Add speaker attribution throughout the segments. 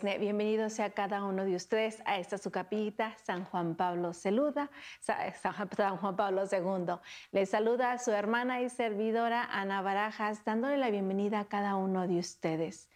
Speaker 1: Bienvenido sea cada uno de ustedes a esta su capita, San Juan Pablo Saluda, San Juan Pablo II. Les saluda a su hermana y servidora Ana Barajas, dándole la bienvenida a cada uno de ustedes,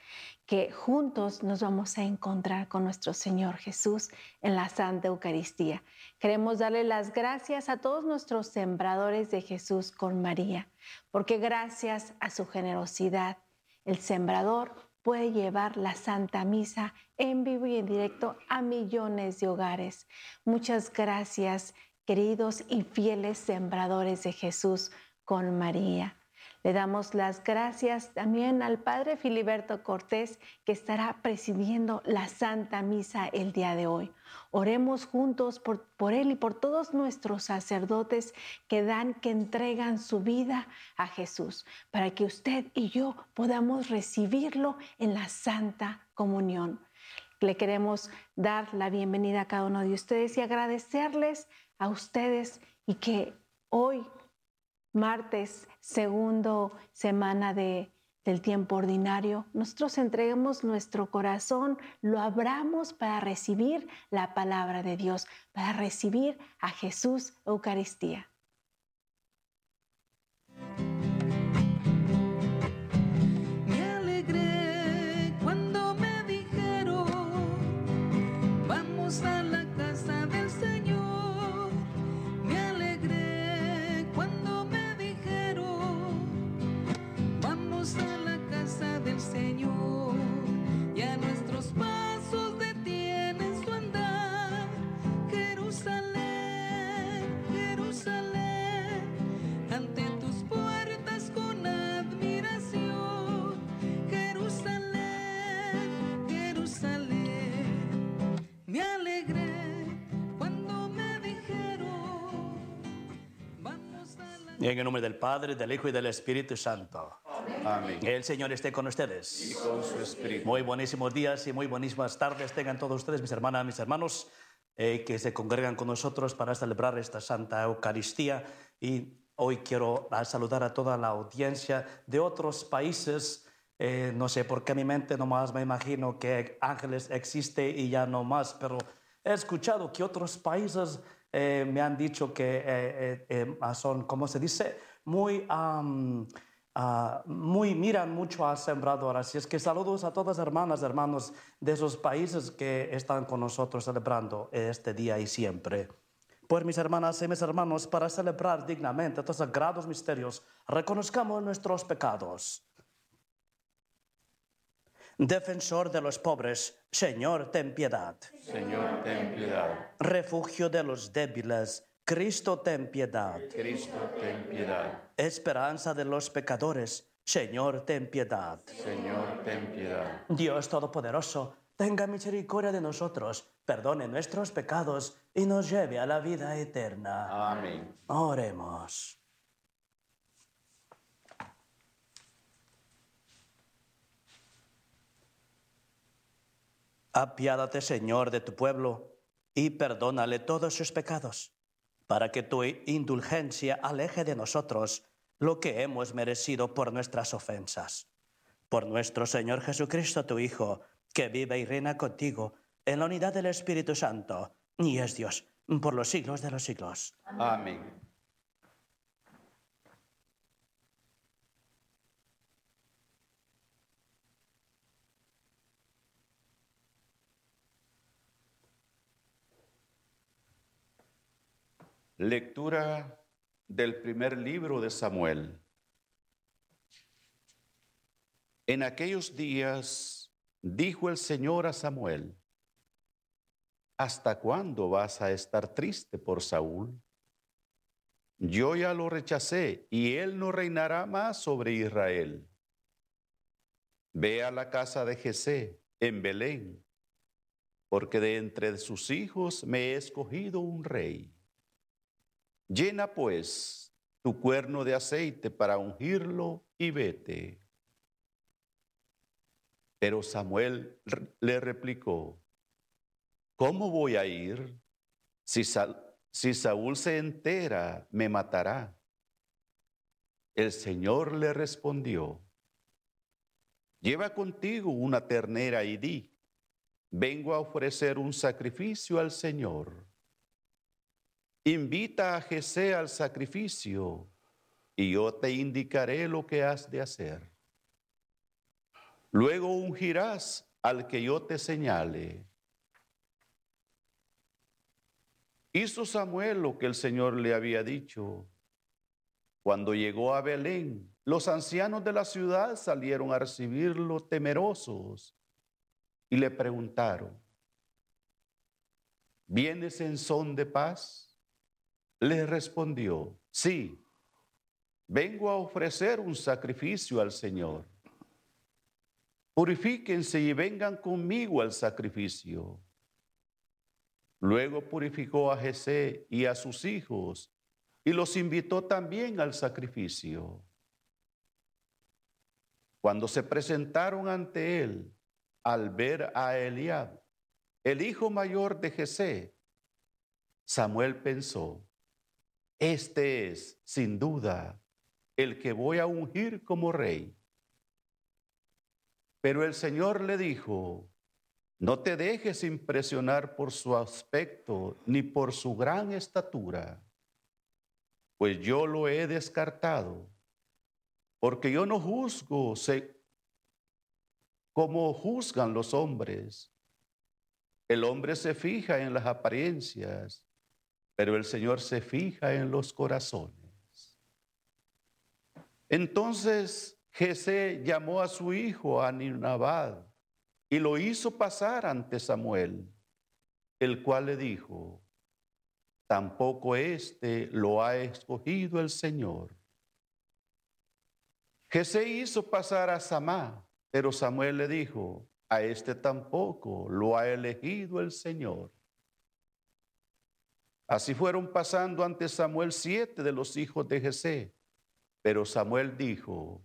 Speaker 1: que juntos nos vamos a encontrar con nuestro Señor Jesús en la Santa Eucaristía. Queremos darle las gracias a todos nuestros sembradores de Jesús con María, porque gracias a su generosidad, el sembrador puede llevar la Santa Misa en vivo y en directo a millones de hogares. Muchas gracias, queridos y fieles sembradores de Jesús con María. Le damos las gracias también al Padre Filiberto Cortés, que estará presidiendo la Santa Misa el día de hoy. Oremos juntos por, Él y por todos nuestros sacerdotes que dan, que entregan su vida a Jesús, para que usted y yo podamos recibirlo en la Santa Comunión. Le queremos dar la bienvenida a cada uno de ustedes y agradecerles a ustedes y que hoy martes, segundo semana de, del tiempo ordinario, nosotros entreguemos nuestro corazón, lo abramos para recibir la palabra de Dios, para recibir a Jesús Eucaristía.
Speaker 2: En el nombre del Padre, del Hijo y del Espíritu Santo. Amén. El Señor esté con ustedes.
Speaker 3: Y con su espíritu.
Speaker 2: Muy buenísimos días y muy buenísimas tardes tengan todos ustedes, mis hermanas, mis hermanos, eh, que se congregan con nosotros para celebrar esta Santa Eucaristía. Y hoy quiero saludar a toda la audiencia de otros países. Eh, no sé por qué mi mente nomás me imagino que Ángeles existe y ya no más, pero he escuchado que otros países eh, me han dicho que eh, eh, son, como se dice, muy, ah, muy, miran mucho a sembrador. Así es que saludos a todas hermanas, hermanos de esos países que están con nosotros celebrando este día y siempre. Pues mis hermanas y mis hermanos, para celebrar dignamente estos sagrados misterios, reconozcamos nuestros pecados. Defensor de los pobres, Señor, ten piedad.
Speaker 3: Señor, ten piedad.
Speaker 2: Refugio de los débiles, Cristo, ten piedad.
Speaker 3: Cristo, ten piedad.
Speaker 2: Esperanza de los pecadores, Señor, ten piedad.
Speaker 3: Señor, ten piedad.
Speaker 2: Dios Todopoderoso, tenga misericordia de nosotros, perdone nuestros pecados y nos lleve a la vida eterna.
Speaker 3: Amén.
Speaker 2: Oremos. Apiádate, Señor, de tu pueblo y perdónale todos sus pecados, para que tu indulgencia aleje de nosotros lo que hemos merecido por nuestras ofensas. Por nuestro Señor Jesucristo, tu Hijo, que vive y reina contigo en la unidad del Espíritu Santo, y es Dios por los siglos de los siglos.
Speaker 3: Amén. Lectura del primer libro de Samuel. En aquellos días dijo el Señor a Samuel, ¿hasta cuándo vas a estar triste por Saúl? Yo ya lo rechacé y él no reinará más sobre Israel. Ve a la casa de Jesé en Belén, porque de entre sus hijos me he escogido un rey Llena pues tu cuerno de aceite para ungirlo y vete. Pero Samuel le replicó, ¿cómo voy a ir? Si, Saúl se entera, me matará. El Señor le respondió, lleva contigo una ternera y di, vengo a ofrecer un sacrificio al Señor. Invita a Jesé al sacrificio y yo te indicaré lo que has de hacer. Luego ungirás al que yo te señale. Hizo Samuel lo que el Señor le había dicho. Cuando llegó a Belén, los ancianos de la ciudad salieron a recibirlo temerosos y le preguntaron, ¿vienes en son de paz? Le respondió, sí, vengo a ofrecer un sacrificio al Señor. Purifíquense y vengan conmigo al sacrificio. Luego purificó a Jesé y a sus hijos y los invitó también al sacrificio. Cuando se presentaron ante él, al ver a Eliab, el hijo mayor de Jesé, Samuel pensó, este es, sin duda, el que voy a ungir como rey. Pero el Señor le dijo, no te dejes impresionar por su aspecto ni por su gran estatura, pues yo lo he descartado, porque yo no juzgo como juzgan los hombres. El hombre se fija en las apariencias, pero el Señor se fija en los corazones. Entonces Jesé llamó a su hijo Aninabad y lo hizo pasar ante Samuel, el cual le dijo, tampoco éste lo ha escogido el Señor. Jesé hizo pasar a Samá, pero Samuel le dijo, a este tampoco lo ha elegido el Señor. Así fueron pasando ante Samuel siete de los hijos de Jesé, pero Samuel dijo,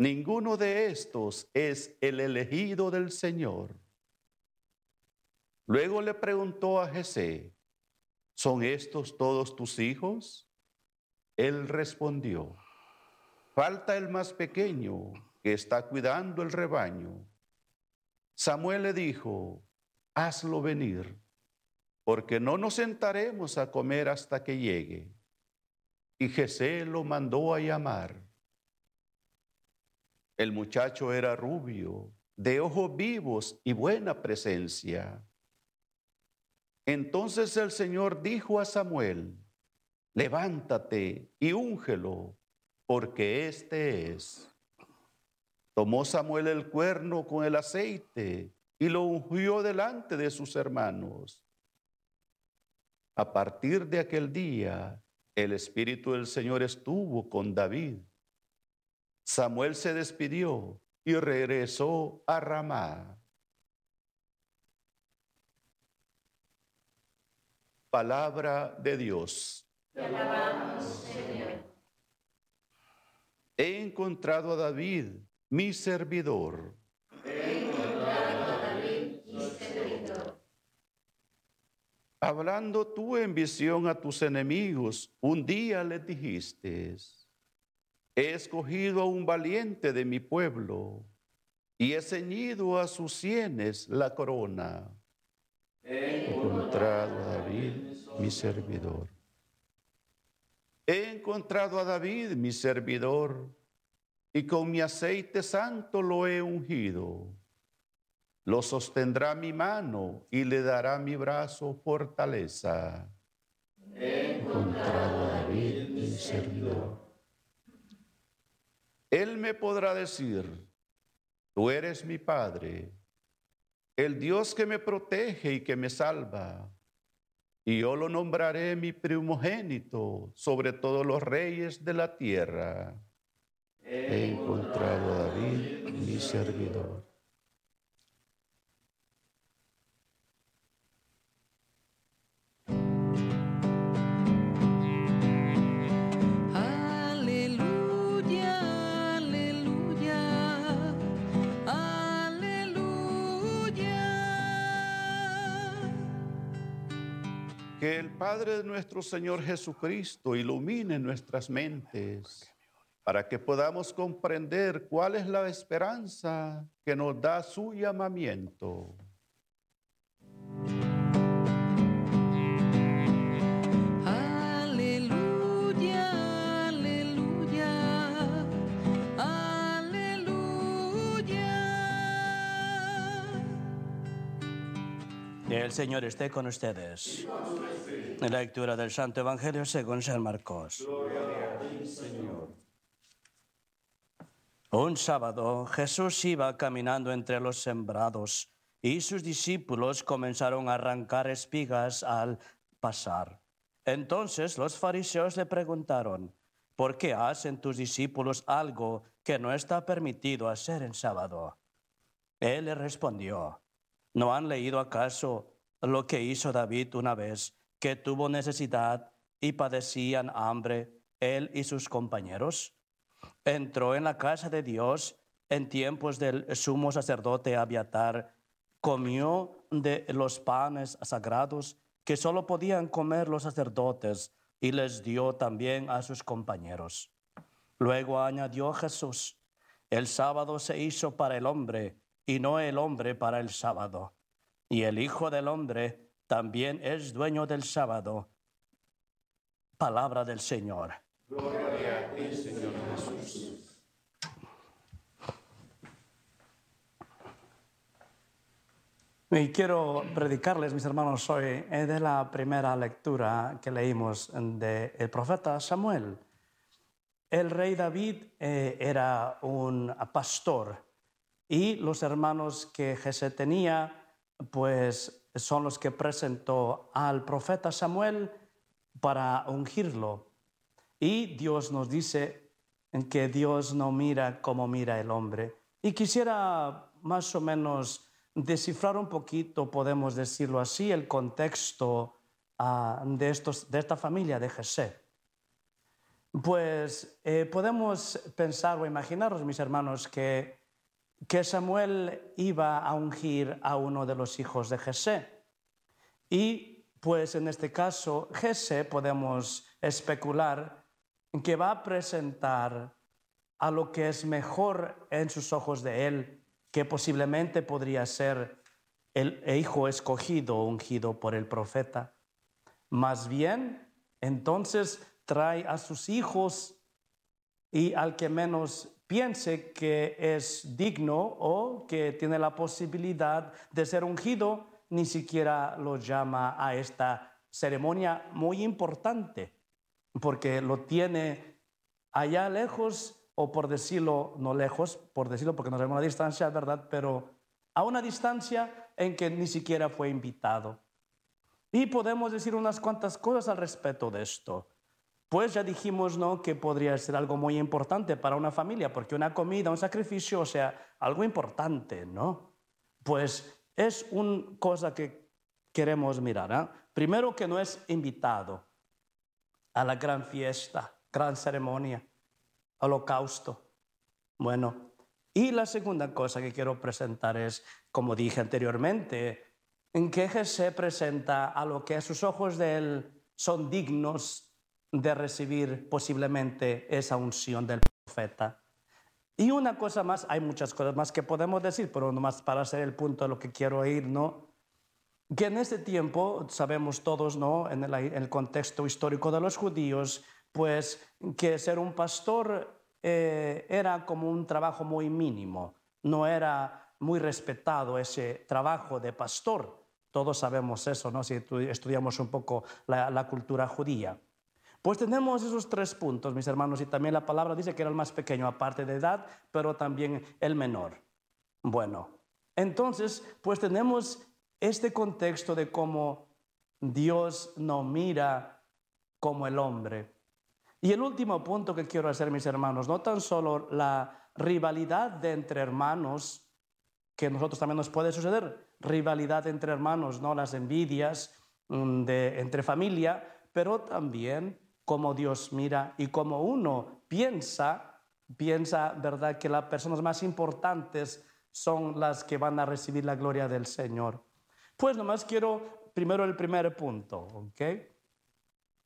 Speaker 3: Ninguno de estos es el elegido del Señor. Luego le preguntó a Jesé, ¿son estos todos tus hijos? Él respondió, falta el más pequeño que está cuidando el rebaño. Samuel le dijo, hazlo venir, porque no nos sentaremos a comer hasta que llegue. Y Jesé lo mandó a llamar. El muchacho era rubio, de ojos vivos y buena presencia. Entonces el Señor dijo a Samuel, levántate y úngelo, porque este es. Tomó Samuel el cuerno con el aceite y lo ungió delante de sus hermanos. A partir de aquel día, el Espíritu del Señor estuvo con David Samuel se despidió y regresó a Ramá. Palabra de Dios. Te alabamos, Señor. He encontrado a David, mi servidor. He encontrado a David, mi servidor. Hablando tú en visión a tus enemigos, un día les dijiste, He escogido a un valiente de mi pueblo y he ceñido a sus sienes la corona. He encontrado a David, mi servidor. He encontrado a David, mi servidor, y con mi aceite santo lo he ungido. Lo sostendrá mi mano y le dará mi brazo fortaleza. He encontrado a David, mi servidor. Él me podrá decir, tú eres mi Padre, el Dios que me protege y que me salva. Y yo lo nombraré mi primogénito sobre todos los reyes de la tierra. He encontrado a David, mi servidor. Que el Padre de nuestro Señor Jesucristo ilumine nuestras mentes para que podamos comprender cuál es la esperanza que nos da su llamamiento.
Speaker 2: El Señor esté con ustedes. La lectura del Santo Evangelio según San Marcos. Un sábado Jesús iba caminando entre los sembrados y sus discípulos comenzaron a arrancar espigas al pasar. Entonces los fariseos le preguntaron, ¿por qué hacen tus discípulos algo que no está permitido hacer en sábado? Él le respondió, ¿no han leído acaso lo que hizo David una vez que tuvo necesidad y padecían hambre él y sus compañeros? Entró en la casa de Dios en tiempos del sumo sacerdote Abiatar, comió de los panes sagrados que solo podían comer los sacerdotes y les dio también a sus compañeros. Luego añadió Jesús, el sábado se hizo para el hombre y no el hombre para el sábado. Y el Hijo del Hombre también es dueño del sábado. Palabra del Señor.
Speaker 3: Gloria a ti, Señor Jesús.
Speaker 2: Y quiero predicarles, mis hermanos, hoy de la primera lectura que leímos del profeta Samuel. El rey David eh, era un pastor y los hermanos que Jesús tenía, pues son los que presentó al profeta Samuel para ungirlo. Y Dios nos dice que Dios no mira como mira el hombre. Y quisiera más o menos descifrar un poquito, podemos decirlo así, el contexto uh, de, estos, de esta familia de Jesús. Pues eh, podemos pensar o imaginaros, mis hermanos, que, que Samuel iba a ungir a uno de los hijos de Jesé. Y pues en este caso, Jesé podemos especular que va a presentar a lo que es mejor en sus ojos de él, que posiblemente podría ser el hijo escogido, ungido por el profeta. Más bien, entonces trae a sus hijos y al que menos piense que es digno o que tiene la posibilidad de ser ungido, ni siquiera lo llama a esta ceremonia muy importante, porque lo tiene allá lejos, o por decirlo, no lejos, por decirlo porque nos vemos a una distancia, ¿verdad? Pero a una distancia en que ni siquiera fue invitado. Y podemos decir unas cuantas cosas al respecto de esto. Pues ya dijimos, ¿no? Que podría ser algo muy importante para una familia, porque una comida, un sacrificio, o sea, algo importante, ¿no? Pues es una cosa que queremos mirar. ¿eh? Primero que no es invitado a la gran fiesta, gran ceremonia, holocausto. Bueno, y la segunda cosa que quiero presentar es, como dije anteriormente, en que se presenta a lo que a sus ojos de él son dignos de recibir posiblemente esa unción del profeta. Y una cosa más, hay muchas cosas más que podemos decir, pero nomás para hacer el punto de lo que quiero ir, ¿no? Que en este tiempo, sabemos todos, ¿no? En el, contexto histórico de los judíos, pues que ser un pastor eh, era como un trabajo muy mínimo, no era muy respetado ese trabajo de pastor. Todos sabemos eso, ¿no? Si estudiamos un poco la cultura judía. Pues tenemos esos tres puntos, mis hermanos, y también la palabra dice que era el más pequeño, aparte de edad, pero también el menor. Bueno, entonces, pues tenemos este contexto de cómo Dios no mira como el hombre. Y el último punto que quiero hacer, mis hermanos, no tan solo la rivalidad de entre hermanos, que a nosotros también nos puede suceder, rivalidad entre hermanos, no las envidias mm, de, entre familia, pero también cómo Dios mira y cómo uno piensa, piensa, ¿verdad?, que las personas más importantes son las que van a recibir la gloria del Señor. Pues nomás quiero primero el primer punto, ¿ok?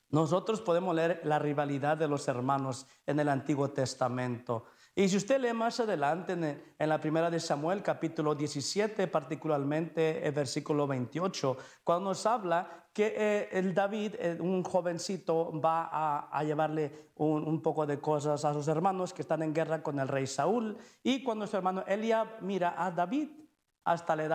Speaker 2: Nosotros podemos leer la rivalidad de los hermanos en el Antiguo Testamento. Y si usted lee más adelante en, la primera de Samuel, capítulo 17, particularmente el versículo 28, cuando nos habla que eh, el David, eh, un jovencito, va a, llevarle un, un, poco de cosas a sus hermanos que están en guerra con el rey Saúl. Y cuando su hermano Eliab mira a David, hasta le da